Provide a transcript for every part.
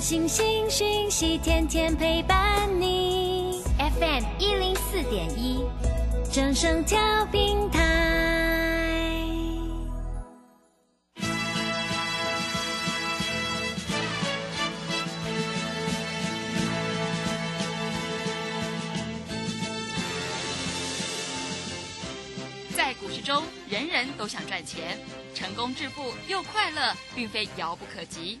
星星讯息，天天陪伴你。FM 一零四点一，正声调平台。在股市中，人人都想赚钱，成功致富又快乐，并非遥不可及。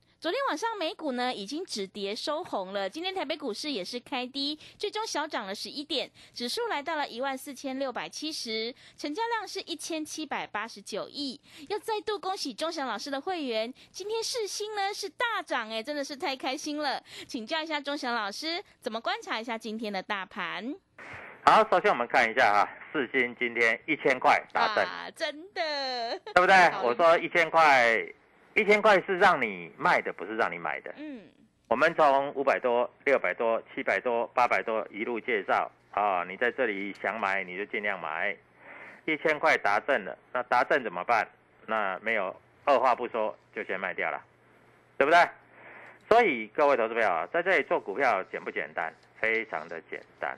昨天晚上美股呢已经止跌收红了，今天台北股市也是开低，最终小涨了十一点，指数来到了一万四千六百七十，成交量是一千七百八十九亿。要再度恭喜钟祥老师的会员，今天世新呢是大涨哎，真的是太开心了。请教一下钟祥老师，怎么观察一下今天的大盘？好，首先我们看一下哈，世新今天一千块打正，啊，真的，对不对？我说一千块，一千块是让你卖的，不是让你买的。嗯，我们从五百多、六百多、七百多、八百多一路介绍啊，你在这里想买你就尽量买，一千块达正了，那达正怎么办？那没有二话不说就先卖掉了，对不对？所以各位投资朋友啊，在这里做股票简不简单？非常的简单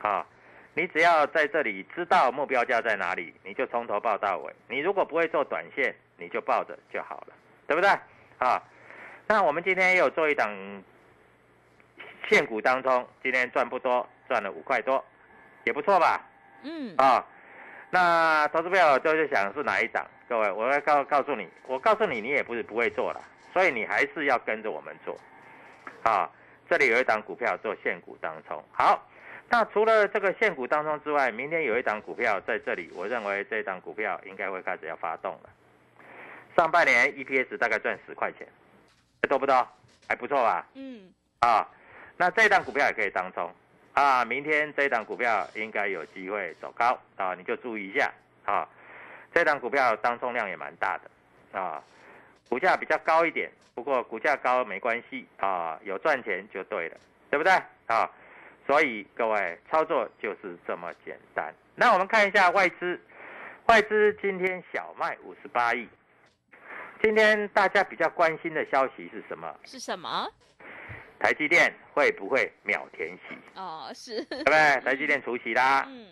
啊！你只要在这里知道目标价在哪里，你就从头报到尾。你如果不会做短线，你就抱着就好了，对不对？啊，那我们今天也有做一档现股当中，今天赚不多，赚了五块多，也不错吧？嗯，啊，那投资朋友就是想是哪一档？各位，我要告告诉你，我告诉你，你也不是不会做了，所以你还是要跟着我们做。啊，这里有一档股票做现股当中，好。那除了这个现股当中之外，明天有一档股票在这里，我认为这档股票应该会开始要发动了。上半年 EPS 大概赚十块钱，多不多？还不错吧？嗯，啊，那这档股票也可以当冲啊。明天这档股票应该有机会走高啊，你就注意一下啊。这档股票当冲量也蛮大的啊，股价比较高一点，不过股价高没关系啊，有赚钱就对了，对不对啊？所以各位操作就是这么简单。那我们看一下外资，外资今天小卖五十八亿。今天大家比较关心的消息是什么？是什么？台积电会不会秒填息？哦，是，对不对？台积电除息啦，嗯，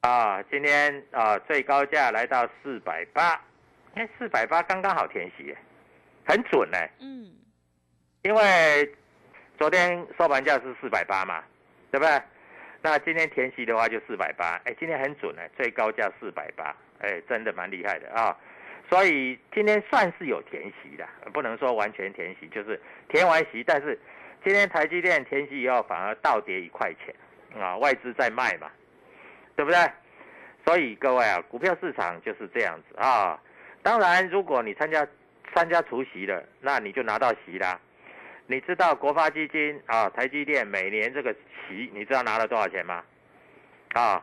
啊，今天啊最高价来到四百八，哎，四百八刚刚好填息耶，很准呢。嗯，因为昨天收盘价是四百八嘛，对不对？那今天填息的话就四百八，哎，今天很准呢，最高价四百八，哎，真的蛮厉害的啊。所以今天算是有填息的，不能说完全填息，就是填完息，但是今天台积电填息以后反而倒跌一块钱啊，外资在卖嘛，对不对？所以各位啊，股票市场就是这样子啊。当然，如果你参加参加除夕了，那你就拿到席啦。你知道国发基金啊，台积电每年这个席，你知道拿了多少钱吗？啊，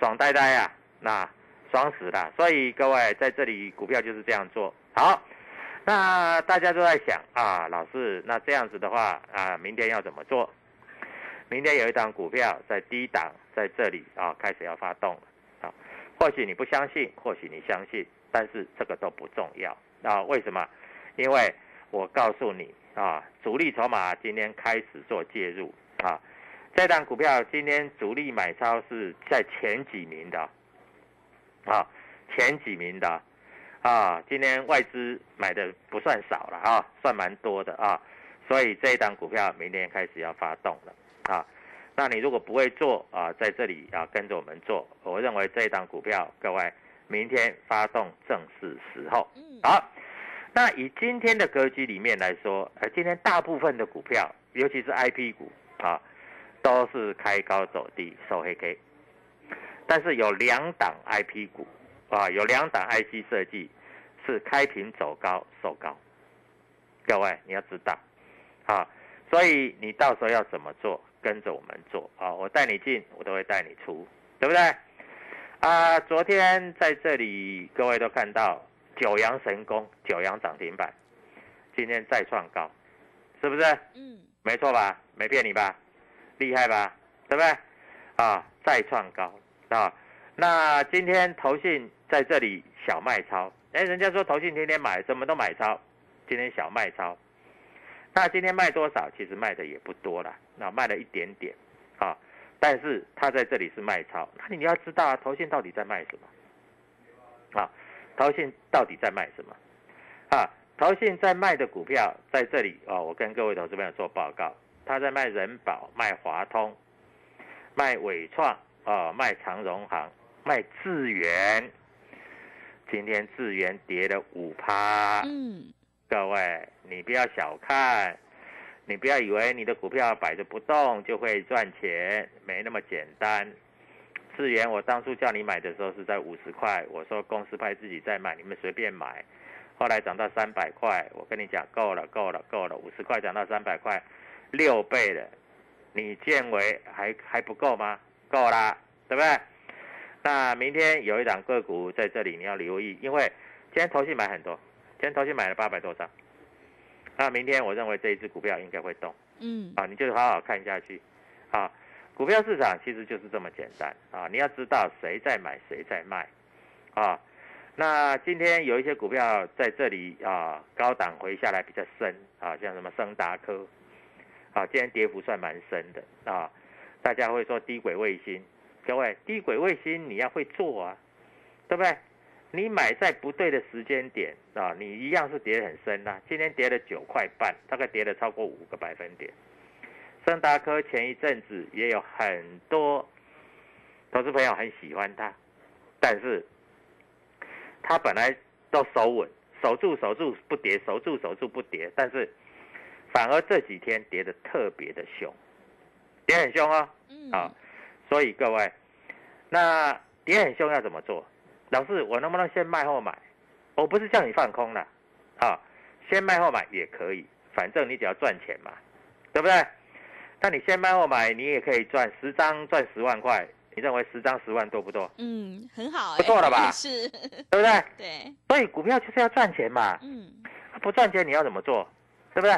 爽呆呆啊，那爽死了。所以各位在这里股票就是这样做好。那大家都在想啊，老师，那这样子的话啊，明天要怎么做？明天有一档股票在低档，在这里啊开始要发动了啊。或许你不相信，或许你相信，但是这个都不重要啊。为什么？因为我告诉你啊，主力筹码今天开始做介入啊。这档股票今天主力买超是在前几名的，啊，前几名的，啊，今天外资买的不算少了啊，算蛮多的啊，所以这一档股票明天开始要发动了啊。那你如果不会做啊，在这里啊跟着我们做，我认为这一档股票各位明天发动正是时候。好，那以今天的格局里面来说，呃，今天大部分的股票，尤其是 I P 股啊。都是开高走低收黑 K，但是有两档 IP 股啊，有两档 IC 设计是开平走高收高。各位你要知道啊，所以你到时候要怎么做，跟着我们做啊，我带你进，我都会带你出，对不对？啊，昨天在这里各位都看到九阳神功，九阳涨停板，今天再创高，是不是？嗯，没错吧？没骗你吧？厉害吧，对不对？啊，再创高啊！那今天投信在这里小卖超，哎，人家说投信天天买，什么都买超，今天小卖超。那今天卖多少？其实卖的也不多了，那卖了一点点啊。但是他在这里是卖超，那你要知道啊，投信到底在卖什么？啊，投信到底在卖什么？啊，投信在卖的股票在这里啊，我跟各位投资朋友做报告。他在卖人保、卖华通、卖伟创啊，卖长荣行、卖智源。今天智源跌了五趴。嗯，各位，你不要小看，你不要以为你的股票摆着不动就会赚钱，没那么简单。智源，我当初叫你买的时候是在五十块，我说公司派自己再买，你们随便买。后来涨到三百块，我跟你讲够了，够了，够了，五十块涨到三百块。六倍的，你见为还还不够吗？够啦，对不对？那明天有一档个股在这里，你要留意，因为今天投信买很多，今天投信买了八百多张。那明天我认为这一只股票应该会动，嗯，啊，你就好好看下去，啊，股票市场其实就是这么简单啊，你要知道谁在买，谁在卖，啊，那今天有一些股票在这里啊，高档回下来比较深啊，像什么升达科。啊，今天跌幅算蛮深的啊！大家会说低轨卫星，各位低轨卫星你要会做啊，对不对？你买在不对的时间点啊，你一样是跌很深呐。今天跌了九块半，大概跌了超过五个百分点。盛达科前一阵子也有很多投资朋友很喜欢它，但是它本来都守稳，守住守住不跌，守住守住不跌，但是。反而这几天跌的特别的凶，跌很凶哦，啊，所以各位，那跌很凶要怎么做？老师，我能不能先卖后买？我不是叫你放空了，啊，先卖后买也可以，反正你只要赚钱嘛，对不对？那你先卖后买，你也可以赚十张赚十万块，你认为十张十万多不多？嗯，很好，不错了吧？是，对不对？对，所以股票就是要赚钱嘛，嗯，不赚钱你要怎么做？对不对？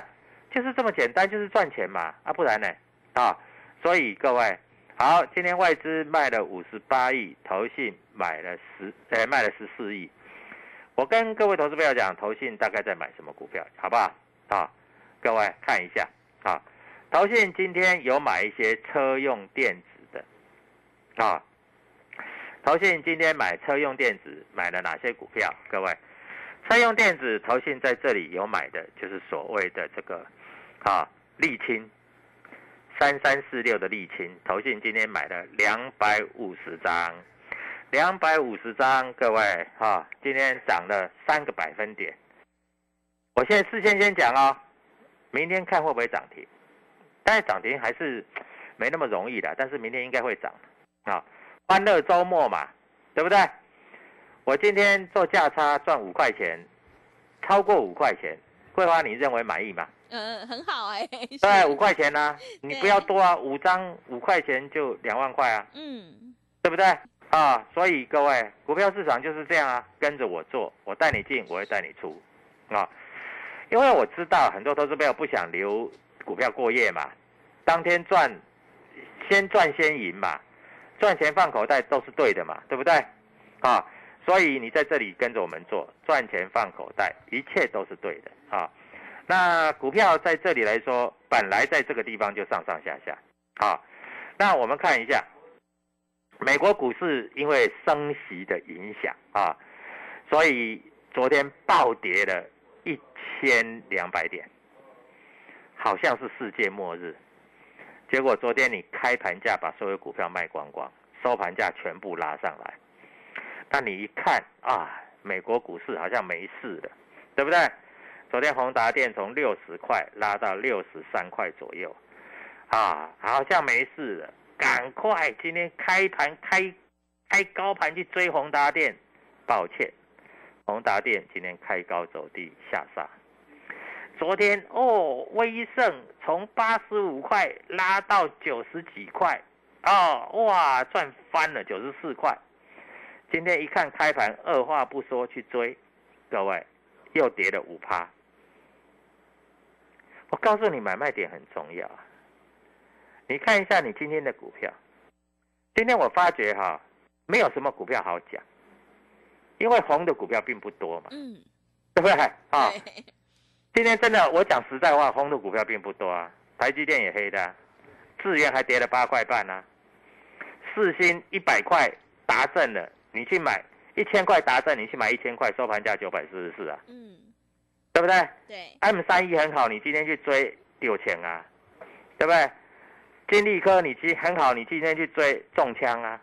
就是这么简单，就是赚钱嘛，啊，不然呢？啊，所以各位，好，今天外资卖了五十八亿，投信买了十，呃，卖了十四亿。我跟各位投资朋友讲，投信大概在买什么股票，好不好？啊，各位看一下，啊，投信今天有买一些车用电子的，啊，投信今天买车用电子买了哪些股票？各位，车用电子投信在这里有买的，就是所谓的这个。啊，沥青，三三四六的沥青，投信今天买了两百五十张，两百五十张，各位哈，今天涨了三个百分点。我现在事先先讲哦，明天看会不会涨停？但是涨停还是没那么容易的，但是明天应该会涨啊。欢乐周末嘛，对不对？我今天做价差赚五块钱，超过五块钱，桂花你认为满意吗？嗯，很好哎。对，五块钱呢，你不要多啊，五张五块钱就两万块啊。嗯，对不对啊？所以各位，股票市场就是这样啊，跟着我做，我带你进，我会带你出啊。因为我知道很多投资朋友不想留股票过夜嘛，当天赚，先赚先赢嘛，赚钱放口袋都是对的嘛，对不对啊？所以你在这里跟着我们做，赚钱放口袋，一切都是对的啊。那股票在这里来说，本来在这个地方就上上下下，啊，那我们看一下，美国股市因为升息的影响啊，所以昨天暴跌了一千两百点，好像是世界末日。结果昨天你开盘价把所有股票卖光光，收盘价全部拉上来。那你一看啊，美国股市好像没事了，对不对？昨天宏达电从六十块拉到六十三块左右，啊，好像没事了。赶快今天开盘开开高盘去追宏达电，抱歉，宏达电今天开高走低下杀。昨天哦，威盛从八十五块拉到九十几块，哦，哇，赚翻了九十四块。今天一看开盘，二话不说去追，各位又跌了五趴。我告诉你，买卖点很重要啊。你看一下你今天的股票，今天我发觉哈，没有什么股票好讲，因为红的股票并不多嘛，嗯，对不对？啊。今天真的，我讲实在话，红的股票并不多啊。台积电也黑的、啊，智源还跌了八块半呢、啊。四星一百块达正了，你去买一千块达正，你去买一千块，收盘价九百四十四啊，嗯，对不对对，？M 三一很好，你今天去追六千啊，对不对？金利科你今很好，你今天去追中枪啊，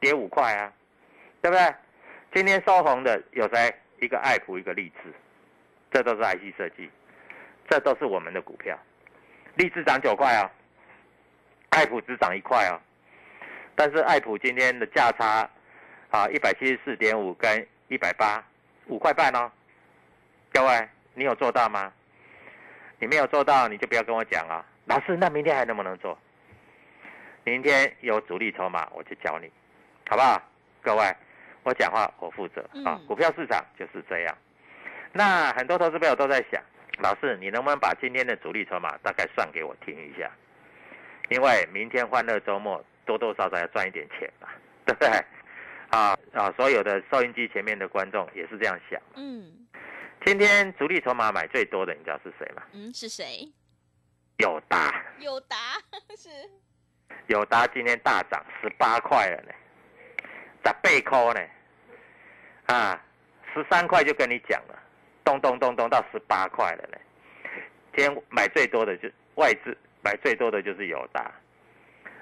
跌五块啊，对不对？今天收红的有谁？一个爱普，一个励志。这都是 IC 设计，这都是我们的股票。立志涨九块啊，爱普只涨一块啊。但是爱普今天的价差啊，一百七十四点五跟一百八，五块半哦。各位，你有做到吗？你没有做到，你就不要跟我讲啊。老师，那明天还能不能做？明天有主力筹码，我就教你，好不好？各位，我讲话我负责啊嗯。股票市场就是这样。那很多投资朋友都在想，老师，你能不能把今天的主力筹码大概算给我听一下？因为明天欢乐周末，多多少少要赚一点钱嘛，对不对？啊啊，所有的收音机前面的观众也是这样想。嗯今天主力筹码买最多的，你知道是谁吗？嗯，是谁？友达，友达 是，友达今天大涨十八块了呢，十八块呢，啊，十三块就跟你讲了，咚咚咚咚到十八块了呢。今天买最多的就外资买最多的就是友达，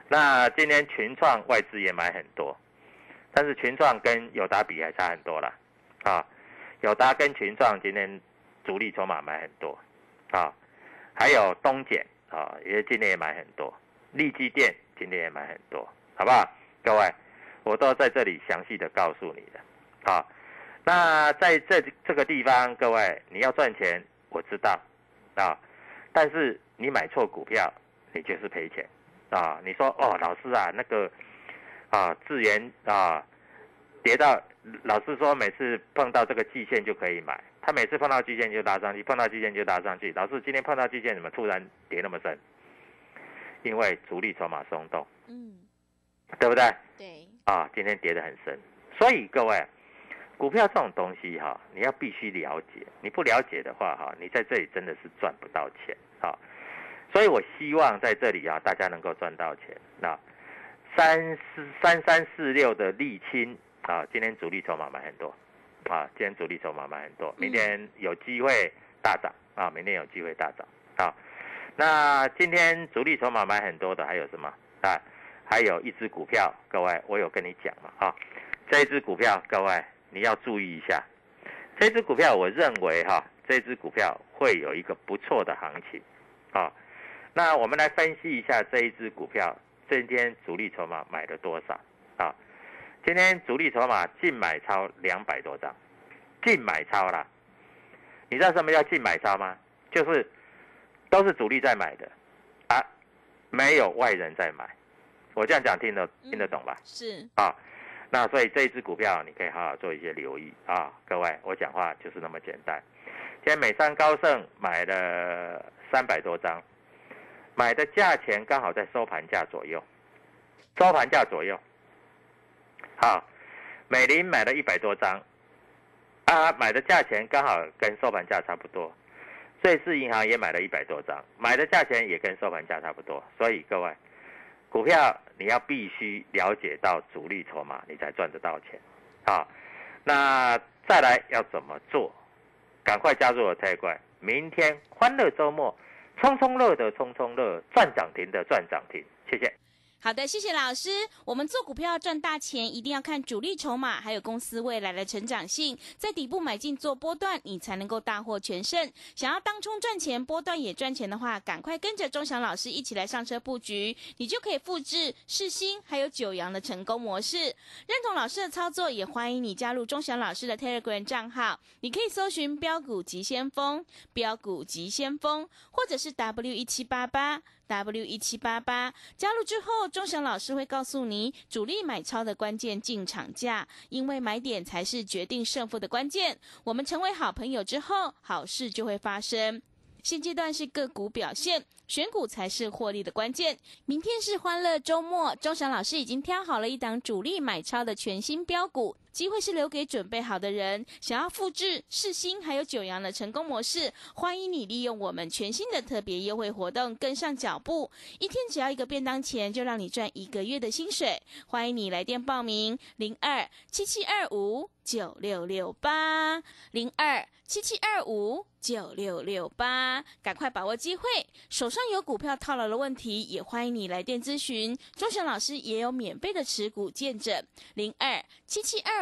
那今天群创外资也买很多，但是群创跟友达比还差很多了，啊，友达跟群创今天主力筹码买很多，啊，还有东碱啊，也今天也买很多，利基电今天也买很多，好不好？各位，我都在这里详细的告诉你的，啊，那在这这个地方，各位你要赚钱，我知道，啊，但是你买错股票，你就是赔钱，啊，你说哦，老师啊，那个啊，智源啊，跌到老师说每次碰到这个季线就可以买，他每次碰到季线就拉上去，碰到季线就拉上去。老师今天碰到季线，怎么突然跌那么深？因为主力筹码松动，嗯，对不对？对，啊，今天跌得很深，所以各位，股票这种东西哈，你要必须了解，你不了解的话哈，你在这里真的是赚不到钱啊。所以我希望在这里啊，大家能够赚到钱。那三四三三四六的沥青啊，今天主力筹码买很多啊，今天主力筹码买很多，明天有机会大涨啊，明天有机会大涨啊。那今天主力筹码买很多的还有什么啊？还有一只股票，各位，我有跟你讲嘛啊，这一只股票，各位你要注意一下，这只股票我认为哈，这只股票会有一个不错的行情啊。那我们来分析一下这一只股票，今天主力筹码买了多少啊？今天主力筹码净买超两百多张，净买超啦。你知道什么叫净买超吗？就是都是主力在买的啊，没有外人在买。我这样讲听得听得懂吧？是，啊，那所以这一只股票你可以好好做一些留意啊，各位，我讲话就是那么简单。今天美商高盛买了三百多张，买的价钱刚好在收盘价左右，收盘价左右。好，美林买了一百多张，啊，买的价钱刚好跟收盘价差不多。瑞士银行也买了一百多张，买的价钱也跟收盘价差不多。所以各位，股票你要必须了解到主力筹码，你才赚得到钱啊。那再来要怎么做？赶快加入我太快，明天欢乐周末，冲冲乐的冲冲乐，赚涨停的赚涨停，谢谢。好的，谢谢老师。我们做股票赚大钱，一定要看主力筹码，还有公司未来的成长性，在底部买进做波段，你才能够大获全胜。想要当冲赚钱，波段也赚钱的话，赶快跟着钟祥老师一起来上车布局，你就可以复制世新还有九阳的成功模式。认同老师的操作，也欢迎你加入钟祥老师的 Telegram 账号，你可以搜寻标股急先锋、标股急先锋，或者是 W 一七八八。W 一七八八加入之后，钟祥老师会告诉你主力买超的关键进场价，因为买点才是决定胜负的关键。我们成为好朋友之后，好事就会发生。现阶段是个股表现，选股才是获利的关键。明天是欢乐周末，钟祥老师已经挑好了一档主力买超的全新标股。机会是留给准备好的人，想要复制世新还有九阳的成功模式，欢迎你利用我们全新的特别优惠活动跟上脚步，一天只要一个便当钱，就让你赚一个月的薪水。欢迎你来电报名零二七七二五九六六八零二七七二五九六六八，赶快把握机会。手上有股票套牢的问题，也欢迎你来电咨询，钟祥老师也有免费的持股见证零二七七二。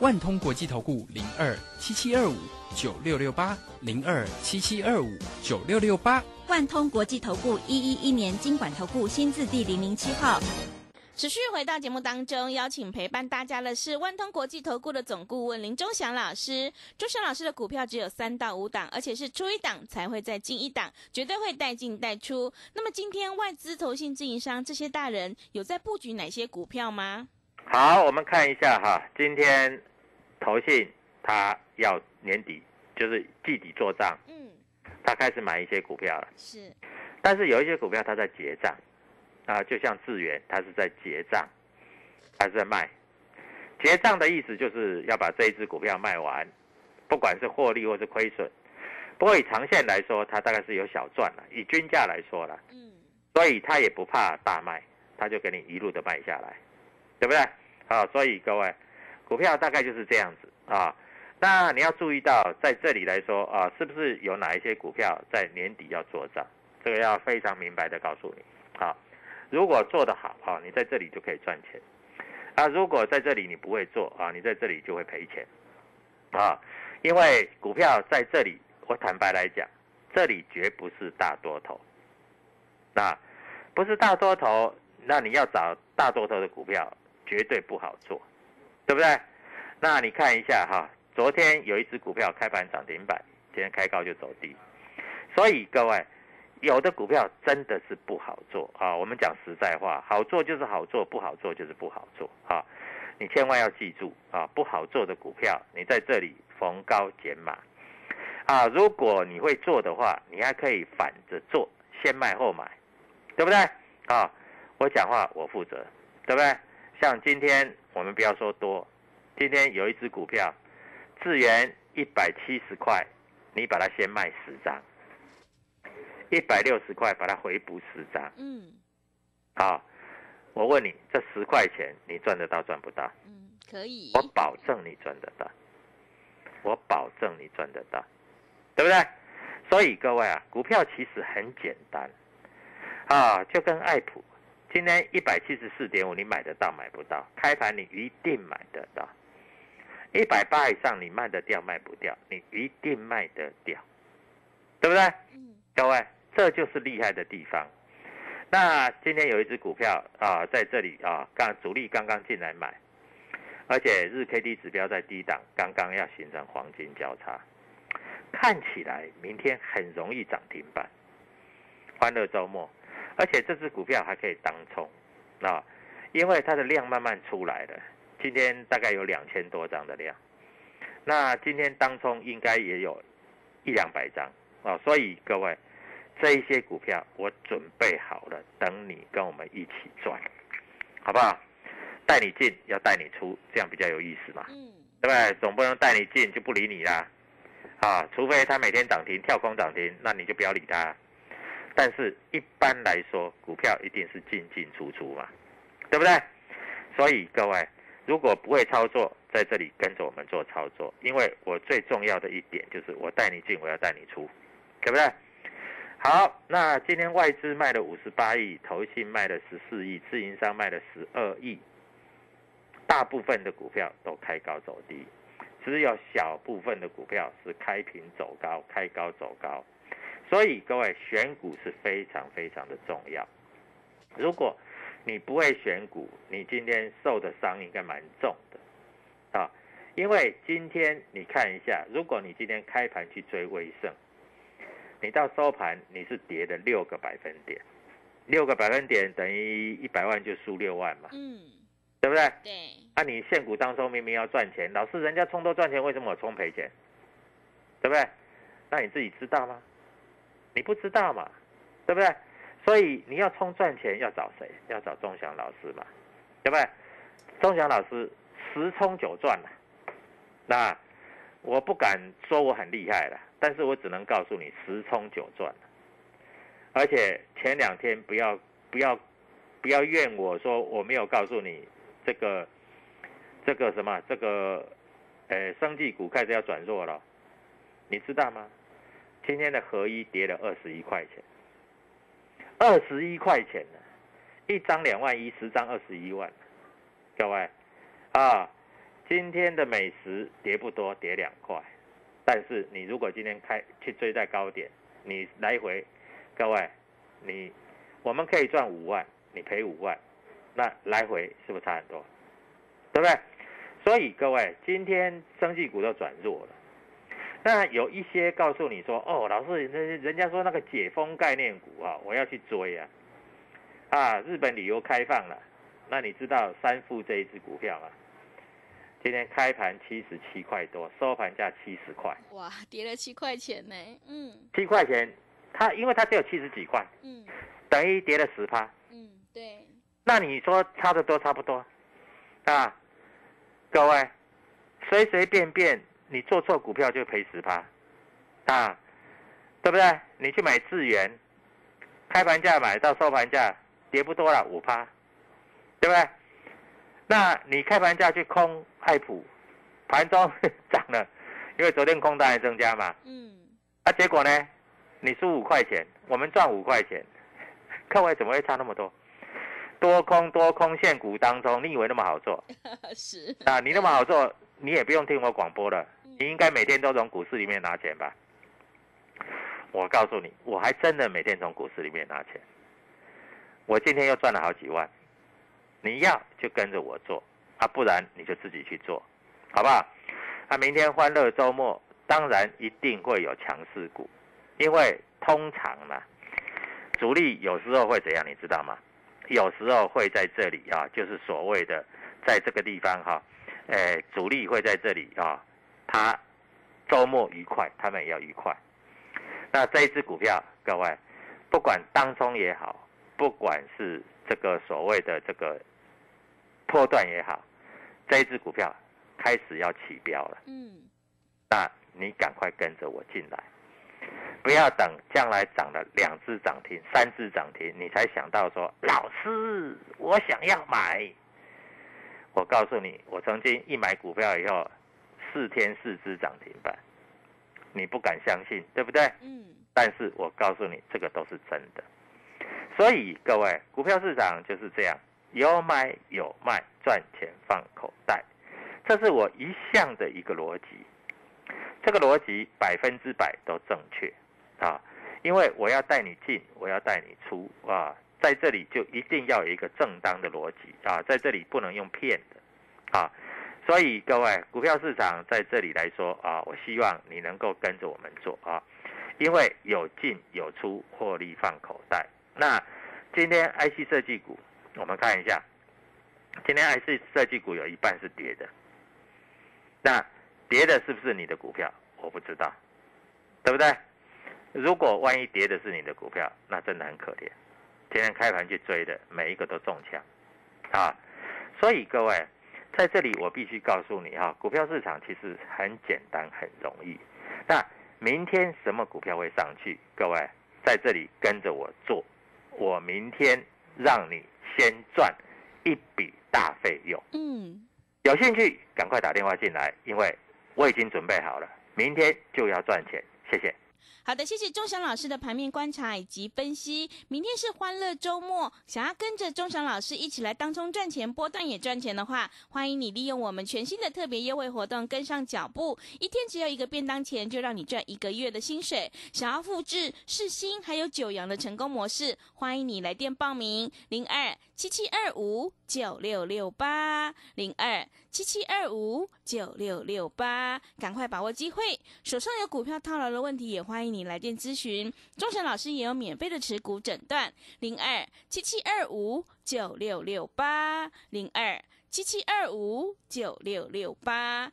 万通国际投顾零二七七二五九六六八零二七七二五九六六八，万通国际投顾一一一年经管投顾新字第零零七号。持续回到节目当中，邀请陪伴大家的是万通国际投顾的总顾问林忠祥老师。忠祥老师的股票只有三到五档，而且是出一档才会再进一档，绝对会带进带出。那么今天外资、投信、自营商这些大人有在布局哪些股票吗？好，我们看一下哈，今天投信他要年底就是季底做账，嗯，他开始买一些股票了，是，但是有一些股票他在结账，啊，就像智源，他是在结账，还是在卖？结账的意思就是要把这一只股票卖完，不管是获利或是亏损。不过以长线来说，它大概是有小赚了。以均价来说了，嗯，所以他也不怕大卖，他就给你一路的卖下来。对不对？好，所以各位，股票大概就是这样子啊。那你要注意到，在这里来说啊，是不是有哪一些股票在年底要做账？这个要非常明白的告诉你。好，如果做得好啊，你在这里就可以赚钱。啊，如果在这里你不会做啊，你在这里就会赔钱。啊，因为股票在这里，我坦白来讲，这里绝不是大多头。那不是大多头。那你要找大多头的股票，绝对不好做，对不对？那你看一下哈，昨天有一只股票开盘涨停板，今天开高就走低，所以各位，有的股票真的是不好做啊。我们讲实在话，好做就是好做，不好做就是不好做啊。你千万要记住啊，不好做的股票，你在这里逢高减码啊。如果你会做的话，你还可以反着做，先卖后买，对不对？啊。我讲话我负责，对不对？像今天我们不要说多，今天有一只股票，智源一百七十块，你把它先卖十张，一百六十块把它回补十张。嗯。好，我问你，这十块钱你赚得到赚不到？嗯，可以。我保证你赚得到，我保证你赚得到，对不对？所以各位啊，股票其实很简单，啊，就跟爱普。今天一百七十四点五，你买得到买不到？开盘你一定买得到。一百八以上你卖得掉卖不掉？你一定卖得掉，对不对？嗯。各位，这就是厉害的地方。那今天有一只股票啊，在这里啊，刚主力刚刚进来买，而且日 K D 指标在低档，刚刚要形成黄金交叉，看起来明天很容易涨停板。欢乐周末。而且这只股票还可以当冲，啊，因为它的量慢慢出来了，今天大概有两千多张的量，那今天当中应该也有一两百张啊，所以各位这一些股票我准备好了，等你跟我们一起赚，好不好？带你进要带你出，这样比较有意思嘛，嗯，对不对？总不能带你进就不理你啦，啊，除非它每天涨停跳空涨停，那你就不要理它。但是一般来说，股票一定是进进出出嘛，对不对？所以各位，如果不会操作，在这里跟着我们做操作，因为我最重要的一点就是我带你进，我要带你出，对不对？好，那今天外资卖了五十八亿，投信卖了十四亿，自营商卖了十二亿，大部分的股票都开高走低，只有小部分的股票是开平走高，开高走高。所以各位选股是非常非常的重要。如果你不会选股，你今天受的伤应该蛮重的啊。因为今天你看一下，如果你今天开盘去追威盛，你到收盘你是跌了六个百分点，六个百分点等于一百万就输六万嘛，嗯，对不对？对，啊，你现股当中明明要赚钱，老是人家冲都赚钱，为什么我冲赔钱？对不对？那你自己知道吗？你不知道嘛，对不对？所以你要冲赚钱，要找谁？要找钟祥老师嘛，对不对？钟祥老师十冲九赚了，那我不敢说我很厉害了，但是我只能告诉你十冲九赚。而且前两天不要不要不要怨我说我没有告诉你这个这个什么这个呃生技股开始要转弱了，你知道吗？今天的合一跌了二十一块钱，二十一块钱呢，一张两万一，十张二十一万，各位啊，今天的美食跌不多，跌两块，但是你如果今天开去追在高点，你来回，各位，你我们可以赚五万，你赔五万，那来回是不是差很多？对不对？所以各位，今天生技股都转弱了。那有一些告诉你说，哦，老师，人人家说那个解封概念股啊，我要去追啊，啊，日本旅游开放了，那你知道三富这一只股票吗？今天开盘七十七块多，收盘价七十块，哇，跌了七块钱呢，嗯。七块钱，它因为它只有七十几块，嗯。等于跌了十趴，嗯，对，那你说差得多差不多？啊？各位，随随便便你做错股票就赔十趴啊，对不对？你去买智源，开盘价买到收盘价跌不多了五趴，对不对？那你开盘价去空爱普，盘中 涨了，因为昨天空单还增加嘛，嗯，啊，结果呢，你输五块钱，我们赚五块钱，各位怎么会差那么多？多空多空现股当中，你以为那么好做 是，啊？你那么好做，你也不用听我广播了，你应该每天都从股市里面拿钱吧？我告诉你，我还真的每天从股市里面拿钱，我今天又赚了好几万。你要就跟着我做啊，不然你就自己去做，好不好？啊，明天欢乐周末，当然一定会有强势股，因为通常呢，主力有时候会怎样，你知道吗？有时候会在这里啊，就是所谓的在这个地方哈、诶，主力会在这里啊，他周末愉快，他们也要愉快。那这一只股票，各位，不管当中也好，不管是这个所谓的这个波段也好，这一只股票开始要起标了，嗯那你赶快跟着我进来，不要等将来涨了两只涨停、三只涨停，你才想到说老师，我想要买。我告诉你，我曾经一买股票以后，四天四只涨停板，你不敢相信，对不对？嗯，但是我告诉你，这个都是真的。所以各位，股票市场就是这样，有买有卖，赚钱放口袋，这是我一向的一个逻辑。这个逻辑百分之百都正确啊，因为我要带你进，我要带你出啊，在这里就一定要有一个正当的逻辑啊，在这里不能用骗的啊。所以各位，股票市场在这里来说啊，我希望你能够跟着我们做啊，因为有进有出，获利放口袋。那今天 IC 设计股，我们看一下今天 IC 设计股有一半是跌的，那跌的是不是你的股票？我不知道，对不对？如果万一跌的是你的股票，那真的很可怜。今天开盘去追的每一个都中枪啊！所以各位在这里，我必须告诉你哈，股票市场其实很简单，很容易。那明天什么股票会上去？各位在这里跟着我做，我明天让你先赚一笔大费用。嗯，有兴趣赶快打电话进来，因为我已经准备好了，明天就要赚钱。谢谢。好的，谢谢钟祥老师的盘面观察以及分析。明天是欢乐周末，想要跟着钟祥老师一起来当中赚钱、波段也赚钱的话，欢迎你利用我们全新的特别优惠活动跟上脚步。一天只有一个便当钱，就让你赚一个月的薪水。想要复制世新还有九阳的成功模式，欢迎你来电报名：零二七七二五九六六八零二七七二五九六六八，赶快把握机会。手上有股票套牢的问题，也欢迎你来电咨询。钟神老师也有免费的持股诊断，零二七七二五九六六八零二七七二五九六六八。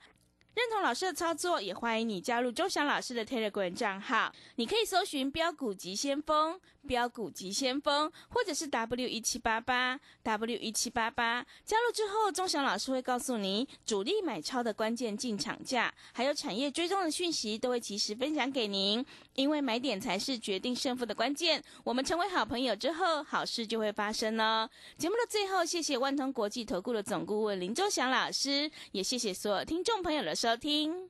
认同老师的操作，也欢迎你加入周祥老师的 Telegram 账号。你可以搜寻“标股急先锋”、“标股急先锋”，或者是 W 一七八八 W 一七八八。加入之后，钟祥老师会告诉你主力买超的关键进场价，还有产业追踪的讯息，都会及时分享给您。因为买点才是决定胜负的关键。我们成为好朋友之后，好事就会发生哦。节目的最后，谢谢万通国际投顾的总顾问林周祥老师，也谢谢所有听众朋友的收听。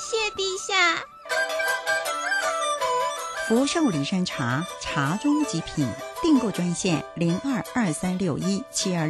谢陛下。福寿礼山茶，茶中极品。订购专线零二二三六一七二。